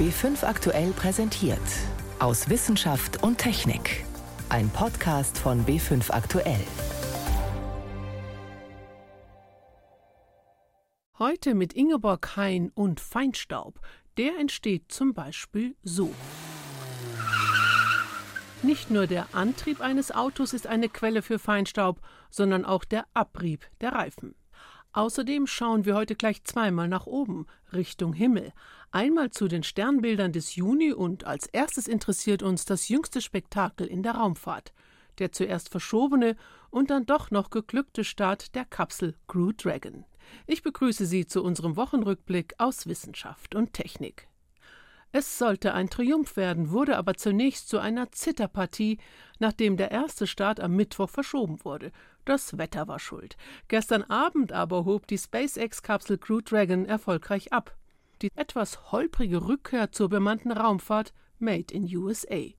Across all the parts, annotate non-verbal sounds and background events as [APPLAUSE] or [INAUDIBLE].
B5 aktuell präsentiert. Aus Wissenschaft und Technik. Ein Podcast von B5 aktuell. Heute mit Ingeborg Hein und Feinstaub. Der entsteht zum Beispiel so. Nicht nur der Antrieb eines Autos ist eine Quelle für Feinstaub, sondern auch der Abrieb der Reifen. Außerdem schauen wir heute gleich zweimal nach oben, Richtung Himmel. Einmal zu den Sternbildern des Juni und als erstes interessiert uns das jüngste Spektakel in der Raumfahrt. Der zuerst verschobene und dann doch noch geglückte Start der Kapsel Crew Dragon. Ich begrüße Sie zu unserem Wochenrückblick aus Wissenschaft und Technik. Es sollte ein Triumph werden, wurde aber zunächst zu einer Zitterpartie, nachdem der erste Start am Mittwoch verschoben wurde. Das Wetter war schuld. Gestern Abend aber hob die SpaceX-Kapsel Crew Dragon erfolgreich ab. Die etwas holprige Rückkehr zur bemannten Raumfahrt Made in USA.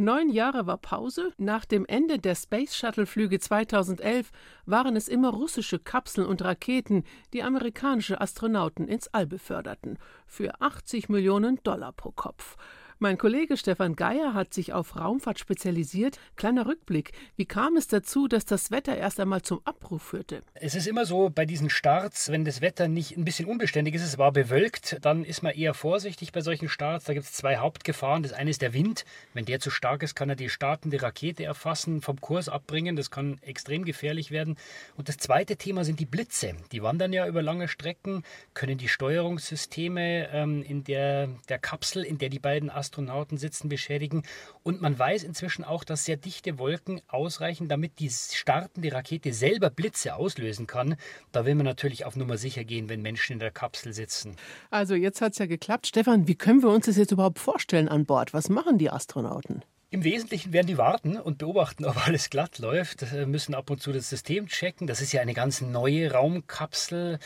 Neun Jahre war Pause. Nach dem Ende der Space Shuttle-Flüge 2011 waren es immer russische Kapseln und Raketen, die amerikanische Astronauten ins All beförderten. Für 80 Millionen Dollar pro Kopf. Mein Kollege Stefan Geier hat sich auf Raumfahrt spezialisiert. Kleiner Rückblick. Wie kam es dazu, dass das Wetter erst einmal zum Abbruch führte? Es ist immer so bei diesen Starts, wenn das Wetter nicht ein bisschen unbeständig ist, es war bewölkt, dann ist man eher vorsichtig bei solchen Starts. Da gibt es zwei Hauptgefahren. Das eine ist der Wind. Wenn der zu stark ist, kann er die startende Rakete erfassen, vom Kurs abbringen. Das kann extrem gefährlich werden. Und das zweite Thema sind die Blitze. Die wandern ja über lange Strecken, können die Steuerungssysteme ähm, in der, der Kapsel, in der die beiden Astronauten Astronauten sitzen, beschädigen. Und man weiß inzwischen auch, dass sehr dichte Wolken ausreichen, damit die startende Rakete selber Blitze auslösen kann. Da will man natürlich auf Nummer sicher gehen, wenn Menschen in der Kapsel sitzen. Also jetzt hat es ja geklappt. Stefan, wie können wir uns das jetzt überhaupt vorstellen an Bord? Was machen die Astronauten? Im Wesentlichen werden die warten und beobachten, ob alles glatt läuft, äh, müssen ab und zu das System checken. Das ist ja eine ganz neue Raumkapsel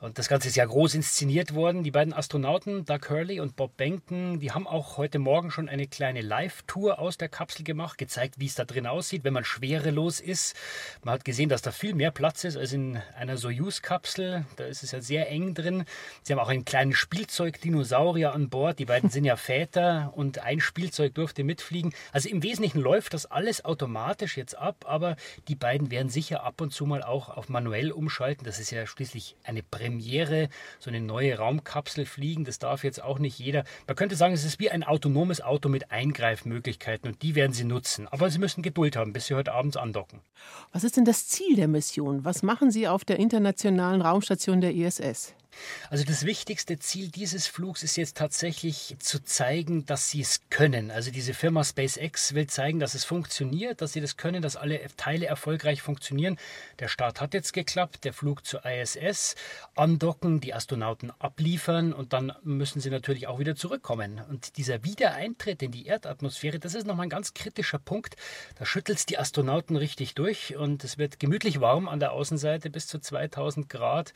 und das Ganze ist ja groß inszeniert worden. Die beiden Astronauten, Doug Hurley und Bob Benken, die haben auch heute Morgen schon eine kleine Live-Tour aus der Kapsel gemacht, gezeigt, wie es da drin aussieht, wenn man schwerelos ist. Man hat gesehen, dass da viel mehr Platz ist als in einer Soyuz-Kapsel. Da ist es ja sehr eng drin. Sie haben auch einen kleinen Spielzeug-Dinosaurier an Bord. Die beiden [LAUGHS] sind ja Väter und ein Spielzeug durfte mitfliegen. Also im Wesentlichen läuft das alles automatisch jetzt ab, aber die beiden werden sicher ab und zu mal auch auf manuell umschalten. Das ist ja schließlich eine Premiere, so eine neue Raumkapsel fliegen. Das darf jetzt auch nicht jeder. Man könnte sagen, es ist wie ein autonomes Auto mit Eingreifmöglichkeiten und die werden sie nutzen. Aber sie müssen Geduld haben, bis sie heute abends andocken. Was ist denn das Ziel der Mission? Was machen Sie auf der internationalen Raumstation der ISS? Also das wichtigste Ziel dieses Flugs ist jetzt tatsächlich zu zeigen, dass sie es können. Also diese Firma SpaceX will zeigen, dass es funktioniert, dass sie das können, dass alle Teile erfolgreich funktionieren. Der Start hat jetzt geklappt, der Flug zur ISS, andocken, die Astronauten abliefern und dann müssen sie natürlich auch wieder zurückkommen. Und dieser Wiedereintritt in die Erdatmosphäre, das ist nochmal ein ganz kritischer Punkt. Da schüttelt es die Astronauten richtig durch und es wird gemütlich warm an der Außenseite bis zu 2000 Grad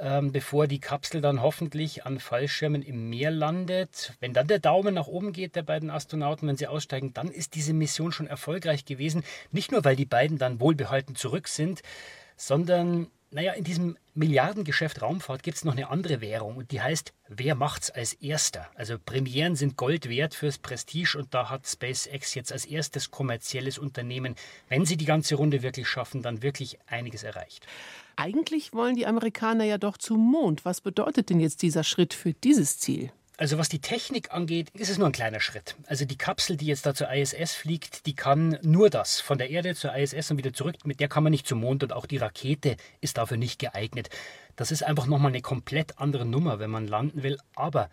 ähm, bevor die Kapsel dann hoffentlich an Fallschirmen im Meer landet. Wenn dann der Daumen nach oben geht der beiden Astronauten, wenn sie aussteigen, dann ist diese Mission schon erfolgreich gewesen. Nicht nur, weil die beiden dann wohlbehalten zurück sind, sondern naja, in diesem Milliardengeschäft Raumfahrt gibt es noch eine andere Währung und die heißt, wer macht's als erster? Also Premieren sind Gold wert fürs Prestige und da hat SpaceX jetzt als erstes kommerzielles Unternehmen, wenn sie die ganze Runde wirklich schaffen, dann wirklich einiges erreicht. Eigentlich wollen die Amerikaner ja doch zum Mond. Was bedeutet denn jetzt dieser Schritt für dieses Ziel? Also was die Technik angeht, ist es nur ein kleiner Schritt. Also die Kapsel, die jetzt da zur ISS fliegt, die kann nur das von der Erde zur ISS und wieder zurück. Mit der kann man nicht zum Mond und auch die Rakete ist dafür nicht geeignet. Das ist einfach nochmal eine komplett andere Nummer, wenn man landen will. Aber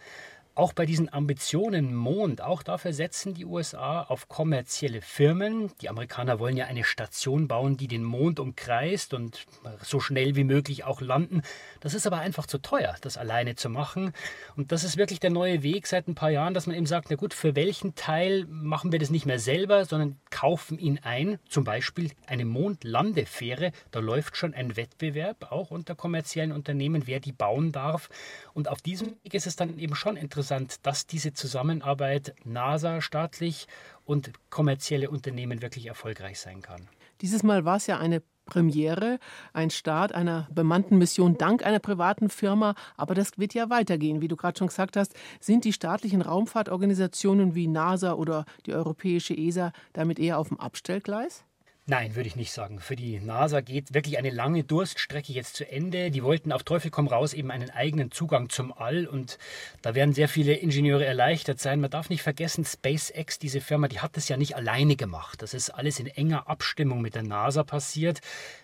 auch bei diesen Ambitionen Mond, auch dafür setzen die USA auf kommerzielle Firmen. Die Amerikaner wollen ja eine Station bauen, die den Mond umkreist und so schnell wie möglich auch landen. Das ist aber einfach zu teuer, das alleine zu machen. Und das ist wirklich der neue Weg seit ein paar Jahren, dass man eben sagt, na gut, für welchen Teil machen wir das nicht mehr selber, sondern kaufen ihn ein. Zum Beispiel eine Mondlandefähre. Da läuft schon ein Wettbewerb, auch unter kommerziellen Unternehmen, wer die bauen darf. Und auf diesem Weg ist es dann eben schon interessant, interessant, dass diese Zusammenarbeit NASA staatlich und kommerzielle Unternehmen wirklich erfolgreich sein kann. Dieses Mal war es ja eine Premiere, ein Start einer bemannten Mission dank einer privaten Firma. Aber das wird ja weitergehen. Wie du gerade schon gesagt hast, sind die staatlichen Raumfahrtorganisationen wie NASA oder die europäische ESA damit eher auf dem Abstellgleis? Nein, würde ich nicht sagen. Für die NASA geht wirklich eine lange Durststrecke jetzt zu Ende. Die wollten auf Teufel komm raus eben einen eigenen Zugang zum All und da werden sehr viele Ingenieure erleichtert sein. Man darf nicht vergessen, SpaceX, diese Firma, die hat das ja nicht alleine gemacht. Das ist alles in enger Abstimmung mit der NASA passiert.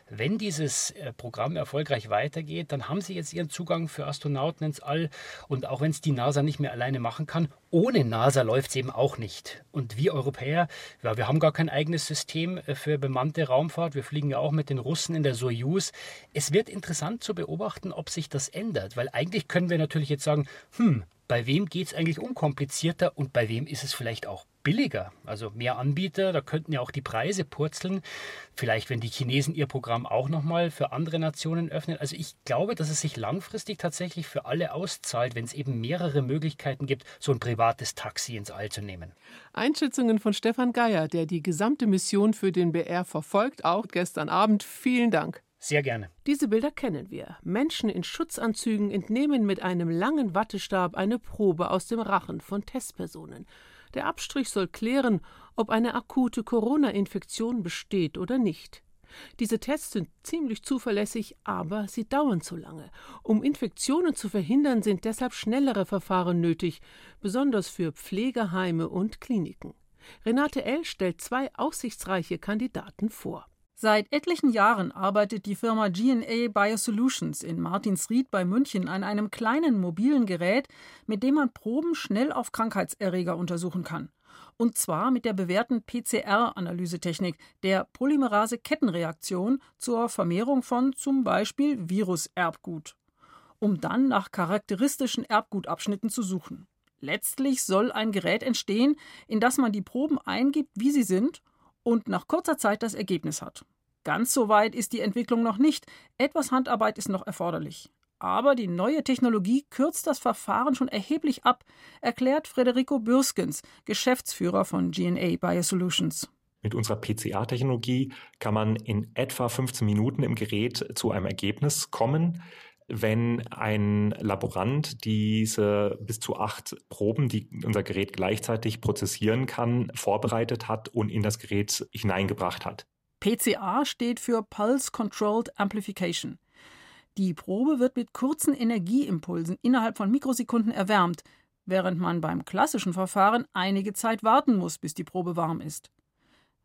Wenn dieses äh, Programm erfolgreich weitergeht, dann haben sie jetzt ihren Zugang für Astronauten ins All. Und auch wenn es die NASA nicht mehr alleine machen kann, ohne NASA läuft es eben auch nicht. Und wir Europäer, ja, wir haben gar kein eigenes System äh, für bemannte Raumfahrt. Wir fliegen ja auch mit den Russen in der Soyuz. Es wird interessant zu beobachten, ob sich das ändert. Weil eigentlich können wir natürlich jetzt sagen, hm, bei wem geht es eigentlich unkomplizierter und bei wem ist es vielleicht auch billiger? Also mehr Anbieter, da könnten ja auch die Preise purzeln. Vielleicht, wenn die Chinesen ihr Programm auch nochmal für andere Nationen öffnen. Also ich glaube, dass es sich langfristig tatsächlich für alle auszahlt, wenn es eben mehrere Möglichkeiten gibt, so ein privates Taxi ins All zu nehmen. Einschätzungen von Stefan Geier, der die gesamte Mission für den BR verfolgt, auch gestern Abend. Vielen Dank. Sehr gerne. Diese Bilder kennen wir. Menschen in Schutzanzügen entnehmen mit einem langen Wattestab eine Probe aus dem Rachen von Testpersonen. Der Abstrich soll klären, ob eine akute Corona-Infektion besteht oder nicht. Diese Tests sind ziemlich zuverlässig, aber sie dauern zu lange. Um Infektionen zu verhindern, sind deshalb schnellere Verfahren nötig, besonders für Pflegeheime und Kliniken. Renate L. stellt zwei aussichtsreiche Kandidaten vor. Seit etlichen Jahren arbeitet die Firma GNA Biosolutions in Martinsried bei München an einem kleinen mobilen Gerät, mit dem man Proben schnell auf Krankheitserreger untersuchen kann. Und zwar mit der bewährten PCR-Analysetechnik, der Polymerase-Kettenreaktion zur Vermehrung von zum Beispiel Viruserbgut, um dann nach charakteristischen Erbgutabschnitten zu suchen. Letztlich soll ein Gerät entstehen, in das man die Proben eingibt, wie sie sind, und nach kurzer Zeit das Ergebnis hat. Ganz so weit ist die Entwicklung noch nicht. Etwas Handarbeit ist noch erforderlich. Aber die neue Technologie kürzt das Verfahren schon erheblich ab, erklärt Federico Bürskens, Geschäftsführer von GNA Biosolutions. Mit unserer PCA-Technologie kann man in etwa 15 Minuten im Gerät zu einem Ergebnis kommen wenn ein Laborant diese bis zu acht Proben, die unser Gerät gleichzeitig prozessieren kann, vorbereitet hat und in das Gerät hineingebracht hat. PCA steht für Pulse Controlled Amplification. Die Probe wird mit kurzen Energieimpulsen innerhalb von Mikrosekunden erwärmt, während man beim klassischen Verfahren einige Zeit warten muss, bis die Probe warm ist.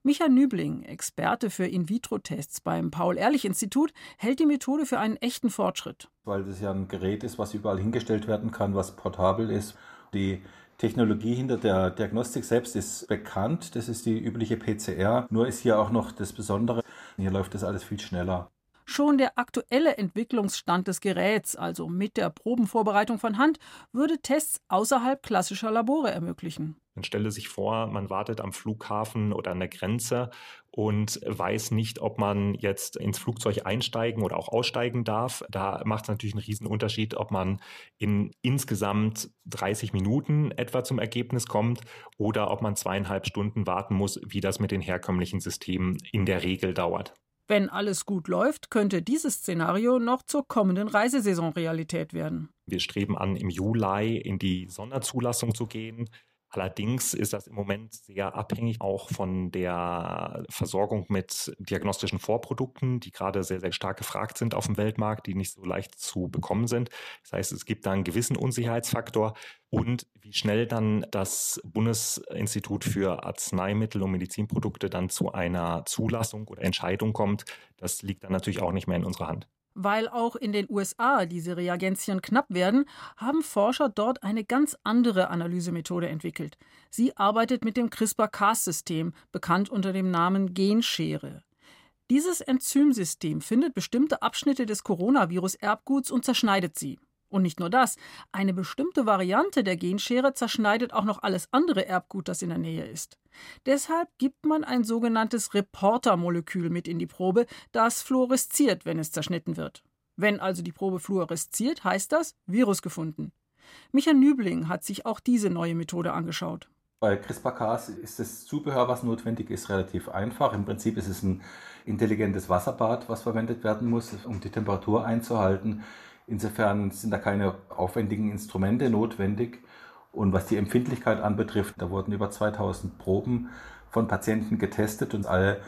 Micha Nübling, Experte für In-vitro-Tests beim Paul-Ehrlich-Institut, hält die Methode für einen echten Fortschritt. Weil das ja ein Gerät ist, was überall hingestellt werden kann, was portabel ist. Die Technologie hinter der Diagnostik selbst ist bekannt. Das ist die übliche PCR. Nur ist hier auch noch das Besondere. Hier läuft das alles viel schneller. Schon der aktuelle Entwicklungsstand des Geräts, also mit der Probenvorbereitung von Hand, würde Tests außerhalb klassischer Labore ermöglichen. Man stelle sich vor, man wartet am Flughafen oder an der Grenze und weiß nicht, ob man jetzt ins Flugzeug einsteigen oder auch aussteigen darf. Da macht es natürlich einen riesen Unterschied, ob man in insgesamt 30 Minuten etwa zum Ergebnis kommt oder ob man zweieinhalb Stunden warten muss, wie das mit den herkömmlichen Systemen in der Regel dauert. Wenn alles gut läuft, könnte dieses Szenario noch zur kommenden Reisesaison Realität werden. Wir streben an, im Juli in die Sonderzulassung zu gehen. Allerdings ist das im Moment sehr abhängig auch von der Versorgung mit diagnostischen Vorprodukten, die gerade sehr, sehr stark gefragt sind auf dem Weltmarkt, die nicht so leicht zu bekommen sind. Das heißt, es gibt da einen gewissen Unsicherheitsfaktor und wie schnell dann das Bundesinstitut für Arzneimittel und Medizinprodukte dann zu einer Zulassung oder Entscheidung kommt, das liegt dann natürlich auch nicht mehr in unserer Hand. Weil auch in den USA diese Reagenzien knapp werden, haben Forscher dort eine ganz andere Analysemethode entwickelt. Sie arbeitet mit dem CRISPR-Cas-System, bekannt unter dem Namen Genschere. Dieses Enzymsystem findet bestimmte Abschnitte des Coronavirus-Erbguts und zerschneidet sie. Und nicht nur das, eine bestimmte Variante der Genschere zerschneidet auch noch alles andere Erbgut, das in der Nähe ist. Deshalb gibt man ein sogenanntes Reportermolekül mit in die Probe, das fluoresziert, wenn es zerschnitten wird. Wenn also die Probe fluoresziert, heißt das Virus gefunden. Michael Nübling hat sich auch diese neue Methode angeschaut. Bei CRISPR-Cas ist das Zubehör, was notwendig ist, relativ einfach. Im Prinzip ist es ein intelligentes Wasserbad, was verwendet werden muss, um die Temperatur einzuhalten. Insofern sind da keine aufwendigen Instrumente notwendig. Und was die Empfindlichkeit anbetrifft, da wurden über 2000 Proben von Patienten getestet und alle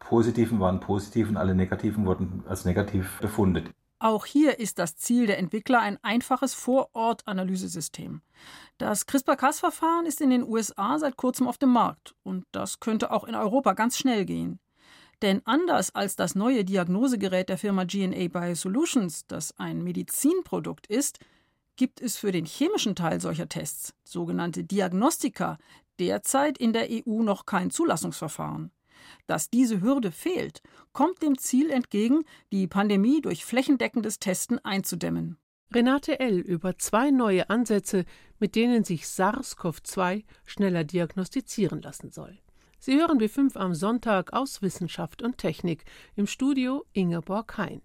positiven waren positiv und alle negativen wurden als negativ befundet. Auch hier ist das Ziel der Entwickler ein einfaches Vorort-Analysesystem. Das CRISPR-Cas-Verfahren ist in den USA seit kurzem auf dem Markt und das könnte auch in Europa ganz schnell gehen. Denn anders als das neue Diagnosegerät der Firma GNA Biosolutions, das ein Medizinprodukt ist, gibt es für den chemischen Teil solcher Tests, sogenannte Diagnostika, derzeit in der EU noch kein Zulassungsverfahren. Dass diese Hürde fehlt, kommt dem Ziel entgegen, die Pandemie durch flächendeckendes Testen einzudämmen. Renate L. über zwei neue Ansätze, mit denen sich SARS-CoV-2 schneller diagnostizieren lassen soll. Sie hören B5 am Sonntag aus Wissenschaft und Technik im Studio Ingeborg Hein.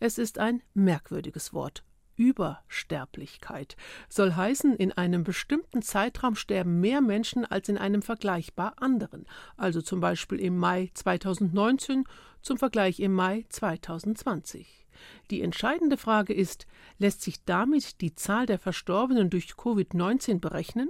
Es ist ein merkwürdiges Wort. Übersterblichkeit soll heißen, in einem bestimmten Zeitraum sterben mehr Menschen als in einem vergleichbar anderen, also zum Beispiel im Mai 2019 zum Vergleich im Mai 2020. Die entscheidende Frage ist, lässt sich damit die Zahl der Verstorbenen durch Covid-19 berechnen?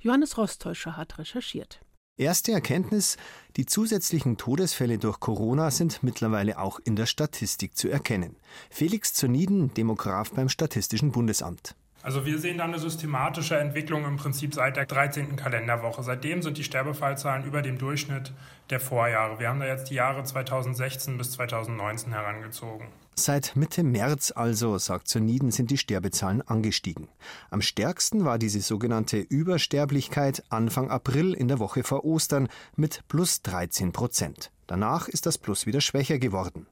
Johannes Rostäuscher hat recherchiert. Erste Erkenntnis, die zusätzlichen Todesfälle durch Corona sind mittlerweile auch in der Statistik zu erkennen. Felix Zuniden, Demograf beim Statistischen Bundesamt. Also wir sehen da eine systematische Entwicklung im Prinzip seit der 13. Kalenderwoche. Seitdem sind die Sterbefallzahlen über dem Durchschnitt der Vorjahre. Wir haben da jetzt die Jahre 2016 bis 2019 herangezogen. Seit Mitte März also, sagt Zoniden, sind die Sterbezahlen angestiegen. Am stärksten war diese sogenannte Übersterblichkeit Anfang April in der Woche vor Ostern mit plus 13 Prozent. Danach ist das Plus wieder schwächer geworden.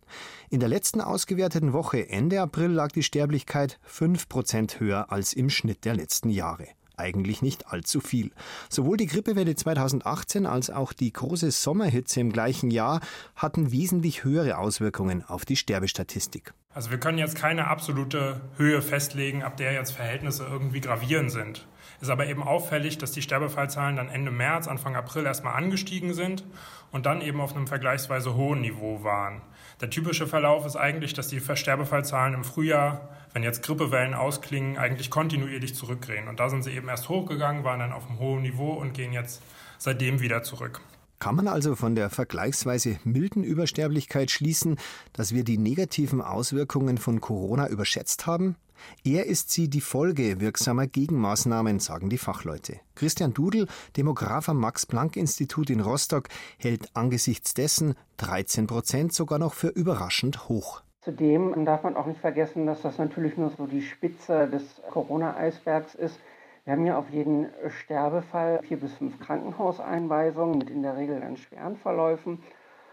In der letzten ausgewerteten Woche Ende April lag die Sterblichkeit 5 Prozent höher als im Schnitt der letzten Jahre eigentlich nicht allzu viel. Sowohl die Grippewelle 2018 als auch die große Sommerhitze im gleichen Jahr hatten wesentlich höhere Auswirkungen auf die Sterbestatistik. Also wir können jetzt keine absolute Höhe festlegen, ab der jetzt Verhältnisse irgendwie gravierend sind. Ist aber eben auffällig, dass die Sterbefallzahlen dann Ende März, Anfang April erstmal angestiegen sind und dann eben auf einem vergleichsweise hohen Niveau waren. Der typische Verlauf ist eigentlich, dass die Sterbefallzahlen im Frühjahr, wenn jetzt Grippewellen ausklingen, eigentlich kontinuierlich zurückgehen. Und da sind sie eben erst hochgegangen, waren dann auf einem hohen Niveau und gehen jetzt seitdem wieder zurück. Kann man also von der vergleichsweise milden Übersterblichkeit schließen, dass wir die negativen Auswirkungen von Corona überschätzt haben? Eher ist sie die Folge wirksamer Gegenmaßnahmen, sagen die Fachleute. Christian Dudel, Demograf am Max-Planck-Institut in Rostock, hält angesichts dessen 13 Prozent sogar noch für überraschend hoch. Zudem darf man auch nicht vergessen, dass das natürlich nur so die Spitze des Corona-Eisbergs ist. Wir haben ja auf jeden Sterbefall vier bis fünf Krankenhauseinweisungen mit in der Regel dann schweren Verläufen,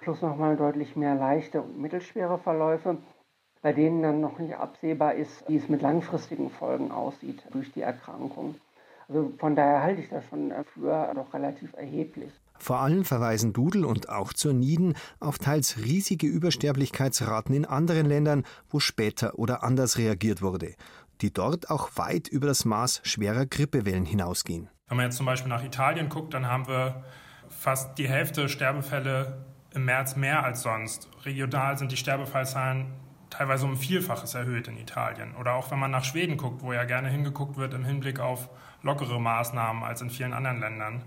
plus nochmal deutlich mehr leichte und mittelschwere Verläufe bei denen dann noch nicht absehbar ist, wie es mit langfristigen Folgen aussieht durch die Erkrankung. Also von daher halte ich das schon für doch relativ erheblich. Vor allem verweisen Dudel und auch zur Nieden auf teils riesige Übersterblichkeitsraten in anderen Ländern, wo später oder anders reagiert wurde, die dort auch weit über das Maß schwerer Grippewellen hinausgehen. Wenn man jetzt zum Beispiel nach Italien guckt, dann haben wir fast die Hälfte Sterbefälle im März mehr als sonst. Regional sind die Sterbefallzahlen teilweise um Vielfaches erhöht in Italien. Oder auch wenn man nach Schweden guckt, wo ja gerne hingeguckt wird im Hinblick auf lockere Maßnahmen als in vielen anderen Ländern.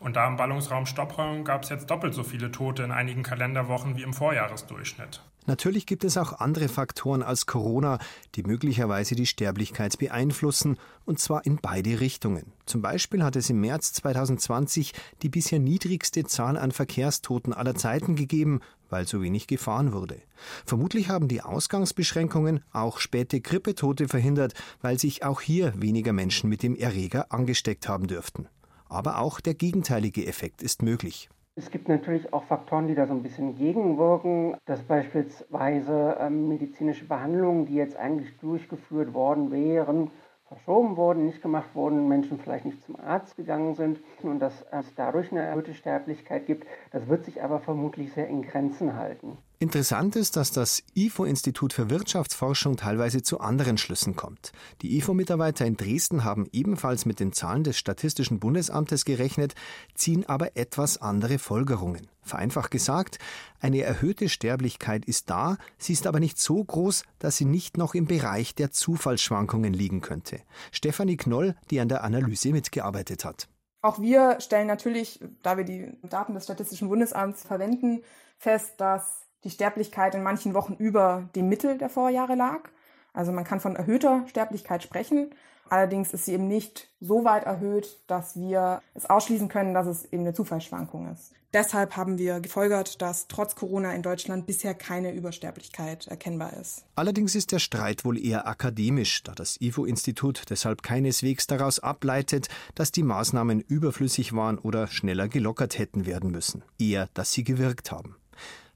Und da im Ballungsraum Stockholm gab es jetzt doppelt so viele Tote in einigen Kalenderwochen wie im Vorjahresdurchschnitt. Natürlich gibt es auch andere Faktoren als Corona, die möglicherweise die Sterblichkeit beeinflussen, und zwar in beide Richtungen. Zum Beispiel hat es im März 2020 die bisher niedrigste Zahl an Verkehrstoten aller Zeiten gegeben, weil so wenig gefahren wurde. Vermutlich haben die Ausgangsbeschränkungen auch späte Grippetote verhindert, weil sich auch hier weniger Menschen mit dem Erreger angesteckt haben dürften. Aber auch der gegenteilige Effekt ist möglich. Es gibt natürlich auch Faktoren, die da so ein bisschen gegenwirken, dass beispielsweise ähm, medizinische Behandlungen, die jetzt eigentlich durchgeführt worden wären, verschoben wurden, nicht gemacht wurden, Menschen vielleicht nicht zum Arzt gegangen sind und dass es dadurch eine erhöhte Sterblichkeit gibt. Das wird sich aber vermutlich sehr in Grenzen halten. Interessant ist, dass das IFO-Institut für Wirtschaftsforschung teilweise zu anderen Schlüssen kommt. Die IFO-Mitarbeiter in Dresden haben ebenfalls mit den Zahlen des Statistischen Bundesamtes gerechnet, ziehen aber etwas andere Folgerungen. Vereinfacht gesagt, eine erhöhte Sterblichkeit ist da, sie ist aber nicht so groß, dass sie nicht noch im Bereich der Zufallsschwankungen liegen könnte. Stefanie Knoll, die an der Analyse mitgearbeitet hat. Auch wir stellen natürlich, da wir die Daten des Statistischen Bundesamts verwenden, fest, dass die Sterblichkeit in manchen Wochen über dem Mittel der Vorjahre lag. Also man kann von erhöhter Sterblichkeit sprechen. Allerdings ist sie eben nicht so weit erhöht, dass wir es ausschließen können, dass es eben eine Zufallsschwankung ist. Deshalb haben wir gefolgert, dass trotz Corona in Deutschland bisher keine Übersterblichkeit erkennbar ist. Allerdings ist der Streit wohl eher akademisch, da das IFO-Institut deshalb keineswegs daraus ableitet, dass die Maßnahmen überflüssig waren oder schneller gelockert hätten werden müssen. Eher, dass sie gewirkt haben.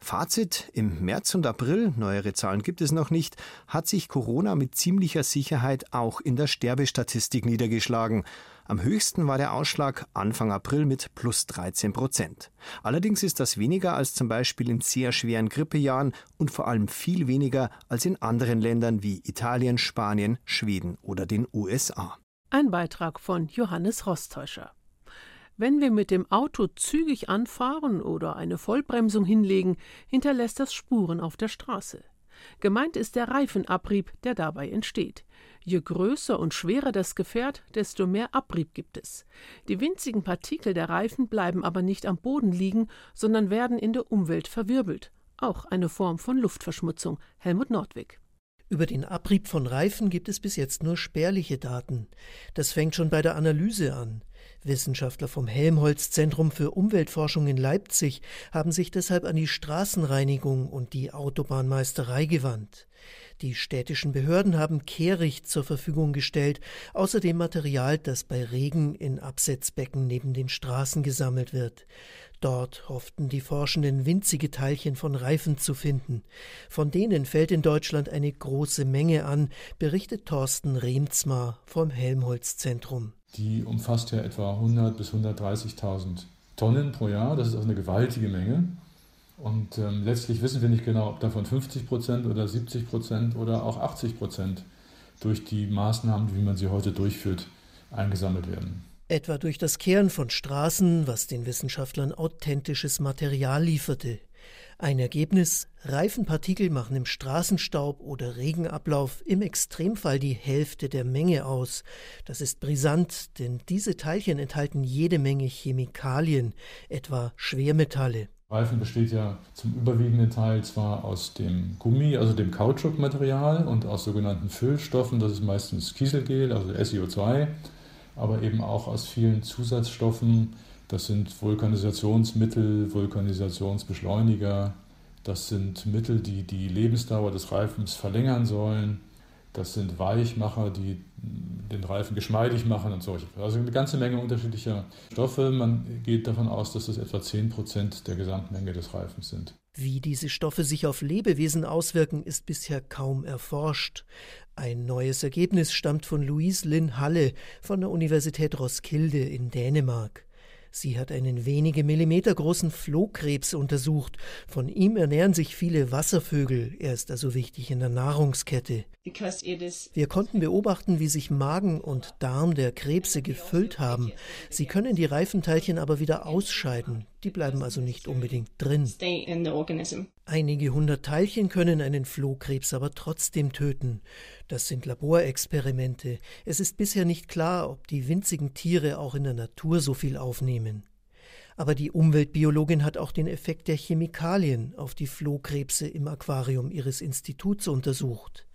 Fazit, im März und April, neuere Zahlen gibt es noch nicht, hat sich Corona mit ziemlicher Sicherheit auch in der Sterbestatistik niedergeschlagen. Am höchsten war der Ausschlag Anfang April mit plus 13 Prozent. Allerdings ist das weniger als zum Beispiel in sehr schweren Grippejahren und vor allem viel weniger als in anderen Ländern wie Italien, Spanien, Schweden oder den USA. Ein Beitrag von Johannes Rostäuscher. Wenn wir mit dem Auto zügig anfahren oder eine Vollbremsung hinlegen, hinterlässt das Spuren auf der Straße. Gemeint ist der Reifenabrieb, der dabei entsteht. Je größer und schwerer das Gefährt, desto mehr Abrieb gibt es. Die winzigen Partikel der Reifen bleiben aber nicht am Boden liegen, sondern werden in der Umwelt verwirbelt. Auch eine Form von Luftverschmutzung. Helmut Nordwig. Über den Abrieb von Reifen gibt es bis jetzt nur spärliche Daten. Das fängt schon bei der Analyse an. Wissenschaftler vom Helmholtz Zentrum für Umweltforschung in Leipzig haben sich deshalb an die Straßenreinigung und die Autobahnmeisterei gewandt. Die städtischen Behörden haben Kehricht zur Verfügung gestellt, außerdem Material, das bei Regen in Absetzbecken neben den Straßen gesammelt wird. Dort hofften die Forschenden winzige Teilchen von Reifen zu finden. Von denen fällt in Deutschland eine große Menge an, berichtet Thorsten Remzmar vom Helmholtz-Zentrum. Die umfasst ja etwa 100 bis 130.000 Tonnen pro Jahr. Das ist auch eine gewaltige Menge. Und ähm, letztlich wissen wir nicht genau, ob davon 50 Prozent oder 70 Prozent oder auch 80 Prozent durch die Maßnahmen, wie man sie heute durchführt, eingesammelt werden etwa durch das Kehren von Straßen, was den Wissenschaftlern authentisches Material lieferte. Ein Ergebnis, Reifenpartikel machen im Straßenstaub oder Regenablauf im Extremfall die Hälfte der Menge aus. Das ist brisant, denn diese Teilchen enthalten jede Menge Chemikalien, etwa Schwermetalle. Reifen besteht ja zum überwiegenden Teil zwar aus dem Gummi, also dem Kautschukmaterial und aus sogenannten Füllstoffen, das ist meistens Kieselgel, also SiO2 aber eben auch aus vielen Zusatzstoffen. Das sind Vulkanisationsmittel, Vulkanisationsbeschleuniger. Das sind Mittel, die die Lebensdauer des Reifens verlängern sollen. Das sind Weichmacher, die den Reifen geschmeidig machen und solche. Also eine ganze Menge unterschiedlicher Stoffe. Man geht davon aus, dass das etwa 10% der Gesamtmenge des Reifens sind. Wie diese Stoffe sich auf Lebewesen auswirken, ist bisher kaum erforscht. Ein neues Ergebnis stammt von Louise Lynn Halle von der Universität Roskilde in Dänemark. Sie hat einen wenige Millimeter großen Flohkrebs untersucht. Von ihm ernähren sich viele Wasservögel. Er ist also wichtig in der Nahrungskette. Wir konnten beobachten, wie sich Magen und Darm der Krebse gefüllt haben. Sie können die Reifenteilchen aber wieder ausscheiden. Die bleiben also nicht unbedingt drin. Einige hundert Teilchen können einen Flohkrebs aber trotzdem töten. Das sind Laborexperimente. Es ist bisher nicht klar, ob die winzigen Tiere auch in der Natur so viel aufnehmen. Aber die Umweltbiologin hat auch den Effekt der Chemikalien auf die Flohkrebse im Aquarium ihres Instituts untersucht.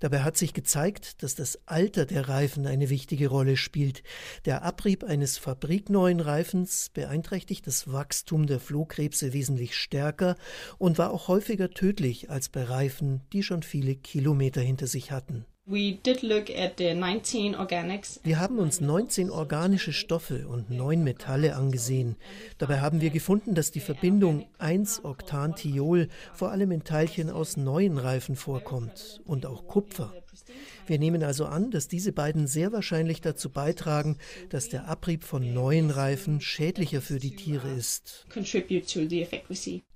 Dabei hat sich gezeigt, dass das Alter der Reifen eine wichtige Rolle spielt. Der Abrieb eines fabrikneuen Reifens beeinträchtigt das Wachstum der Flohkrebse wesentlich stärker und war auch häufiger tödlich als bei Reifen, die schon viele Kilometer hinter sich hatten. Wir haben uns 19 organische Stoffe und 9 Metalle angesehen. Dabei haben wir gefunden, dass die Verbindung 1-Octanthiol vor allem in Teilchen aus neuen Reifen vorkommt und auch Kupfer. Wir nehmen also an, dass diese beiden sehr wahrscheinlich dazu beitragen, dass der Abrieb von neuen Reifen schädlicher für die Tiere ist.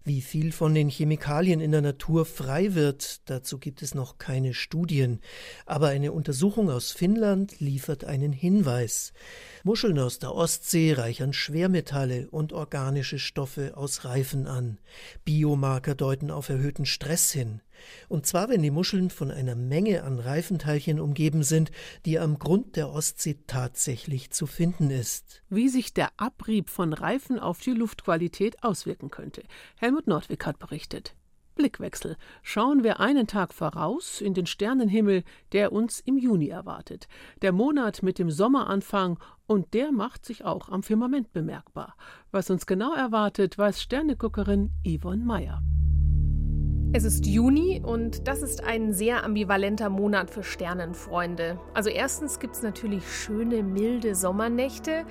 Wie viel von den Chemikalien in der Natur frei wird, dazu gibt es noch keine Studien. Aber eine Untersuchung aus Finnland liefert einen Hinweis. Muscheln aus der Ostsee reichern Schwermetalle und organische Stoffe aus Reifen an. Biomarker deuten auf erhöhten Stress hin. Und zwar, wenn die Muscheln von einer Menge an Reifenteilchen umgeben sind, die am Grund der Ostsee tatsächlich zu finden ist. Wie sich der Abrieb von Reifen auf die Luftqualität auswirken könnte. Helmut Nordwig hat berichtet. Blickwechsel. Schauen wir einen Tag voraus in den Sternenhimmel, der uns im Juni erwartet. Der Monat mit dem Sommeranfang und der macht sich auch am Firmament bemerkbar. Was uns genau erwartet, weiß Sterneguckerin Yvonne Meyer. Es ist Juni und das ist ein sehr ambivalenter Monat für Sternenfreunde. Also erstens gibt es natürlich schöne, milde Sommernächte,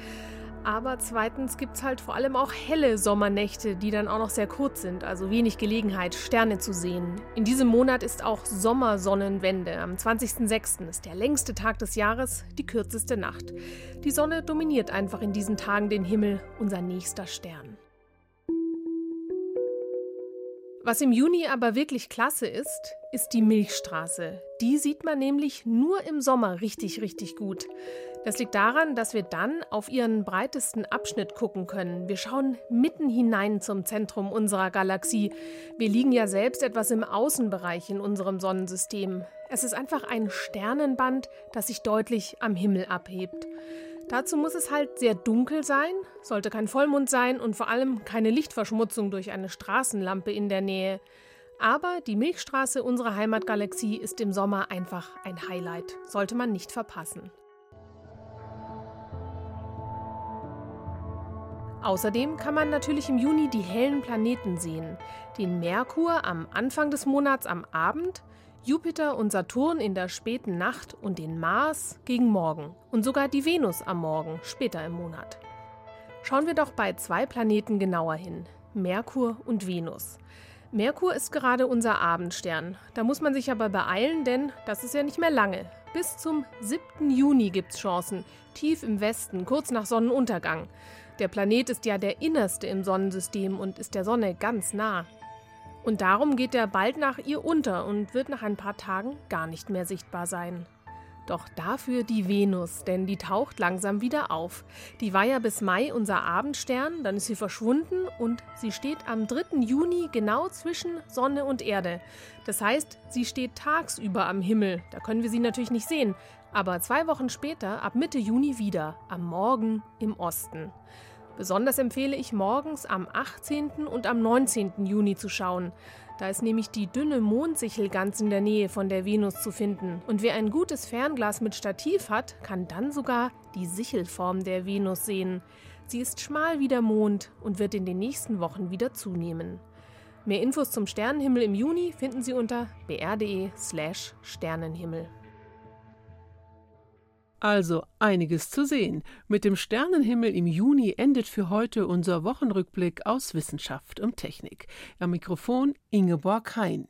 aber zweitens gibt es halt vor allem auch helle Sommernächte, die dann auch noch sehr kurz sind, also wenig Gelegenheit, Sterne zu sehen. In diesem Monat ist auch Sommersonnenwende. Am 20.06. ist der längste Tag des Jahres, die kürzeste Nacht. Die Sonne dominiert einfach in diesen Tagen den Himmel, unser nächster Stern. Was im Juni aber wirklich klasse ist, ist die Milchstraße. Die sieht man nämlich nur im Sommer richtig, richtig gut. Das liegt daran, dass wir dann auf ihren breitesten Abschnitt gucken können. Wir schauen mitten hinein zum Zentrum unserer Galaxie. Wir liegen ja selbst etwas im Außenbereich in unserem Sonnensystem. Es ist einfach ein Sternenband, das sich deutlich am Himmel abhebt. Dazu muss es halt sehr dunkel sein, sollte kein Vollmond sein und vor allem keine Lichtverschmutzung durch eine Straßenlampe in der Nähe. Aber die Milchstraße unserer Heimatgalaxie ist im Sommer einfach ein Highlight, sollte man nicht verpassen. Außerdem kann man natürlich im Juni die hellen Planeten sehen. Den Merkur am Anfang des Monats am Abend, Jupiter und Saturn in der späten Nacht und den Mars gegen Morgen und sogar die Venus am Morgen später im Monat. Schauen wir doch bei zwei Planeten genauer hin, Merkur und Venus. Merkur ist gerade unser Abendstern. Da muss man sich aber beeilen, denn das ist ja nicht mehr lange. Bis zum 7. Juni gibt's Chancen, tief im Westen, kurz nach Sonnenuntergang. Der Planet ist ja der innerste im Sonnensystem und ist der Sonne ganz nah. Und darum geht er bald nach ihr unter und wird nach ein paar Tagen gar nicht mehr sichtbar sein. Doch dafür die Venus, denn die taucht langsam wieder auf. Die war ja bis Mai unser Abendstern, dann ist sie verschwunden und sie steht am 3. Juni genau zwischen Sonne und Erde. Das heißt, sie steht tagsüber am Himmel, da können wir sie natürlich nicht sehen, aber zwei Wochen später, ab Mitte Juni wieder, am Morgen im Osten. Besonders empfehle ich morgens am 18. und am 19. Juni zu schauen. Da ist nämlich die dünne Mondsichel ganz in der Nähe von der Venus zu finden. Und wer ein gutes Fernglas mit Stativ hat, kann dann sogar die Sichelform der Venus sehen. Sie ist schmal wie der Mond und wird in den nächsten Wochen wieder zunehmen. Mehr Infos zum Sternenhimmel im Juni finden Sie unter br.de/slash Sternenhimmel. Also einiges zu sehen. Mit dem Sternenhimmel im Juni endet für heute unser Wochenrückblick aus Wissenschaft und Technik. Am Mikrofon Ingeborg Hein.